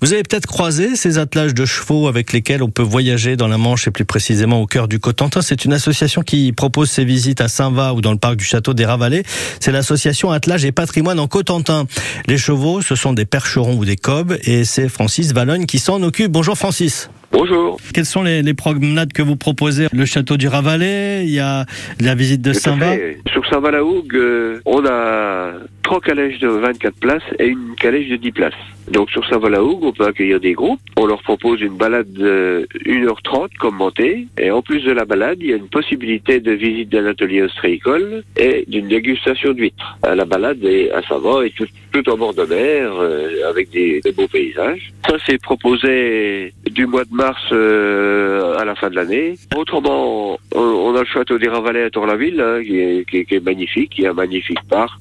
Vous avez peut-être croisé ces attelages de chevaux avec lesquels on peut voyager dans la Manche et plus précisément au cœur du Cotentin. C'est une association qui propose ces visites à Saint-Va ou dans le parc du château des Ravalets. C'est l'association Attelage et Patrimoine en Cotentin. Les chevaux, ce sont des percherons ou des cobs et c'est Francis Valogne qui s'en occupe. Bonjour Francis. Bonjour. Quelles sont les, les, promenades que vous proposez Le château du Ravalet, il y a la visite de Saint-Va. Sur Saint-Va-la-Hougue, euh, on a trois calèches de 24 places et une calèche de 10 places. Donc sur Saint-Va-la-Hougue, on peut accueillir des groupes. On leur propose une balade de 1h30 commentée. Et en plus de la balade, il y a une possibilité de visite d'un atelier ostréicole et d'une dégustation d'huîtres. La balade est à Saint-Va et tout, tout en bord de mer euh, avec des, des, beaux paysages. Ça, c'est proposé du mois de mars euh, à la fin de l'année. Autrement, on, a le château des Ravalais à Tour-la-Ville, hein, qui, est, qui, qui, est, magnifique, qui a un magnifique parc,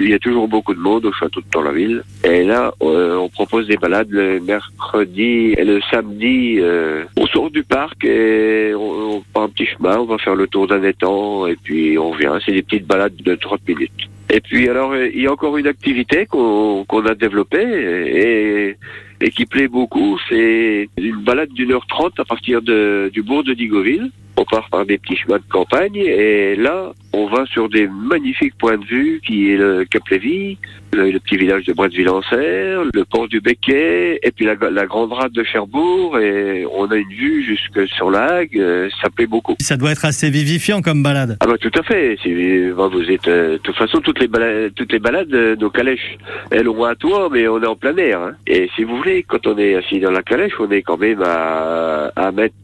il y a toujours beaucoup de monde au château de Tour-la-Ville. Et là, euh, on propose des balades le mercredi et le samedi. Euh, on sort du parc et on, prend un petit chemin, on va faire le tour d'un étang et puis on vient. C'est des petites balades de 30 minutes. Et puis alors, il y a encore une activité qu'on qu a développée et, qui plaît beaucoup, c'est une balade d'une heure trente à partir de, du bourg de Digoville. On part par des petits chemins de campagne et là, on va sur des magnifiques points de vue qui est le Cap Lévy, le, le petit village de Bretteville-en-Serre, le port du Becquet et puis la, la, grande rade de Cherbourg et on a une vue jusque sur la Hague, ça plaît beaucoup. Ça doit être assez vivifiant comme balade. Ah bah tout à fait, vous êtes euh, de toute façon toutes les balades, toutes les balades euh, nos calèches, elles ont un toit mais on est en plein air hein. et si vous voulez quand on est assis dans la calèche, on est quand même à, à mètre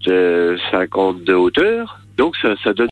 50 de hauteur donc ça, ça donne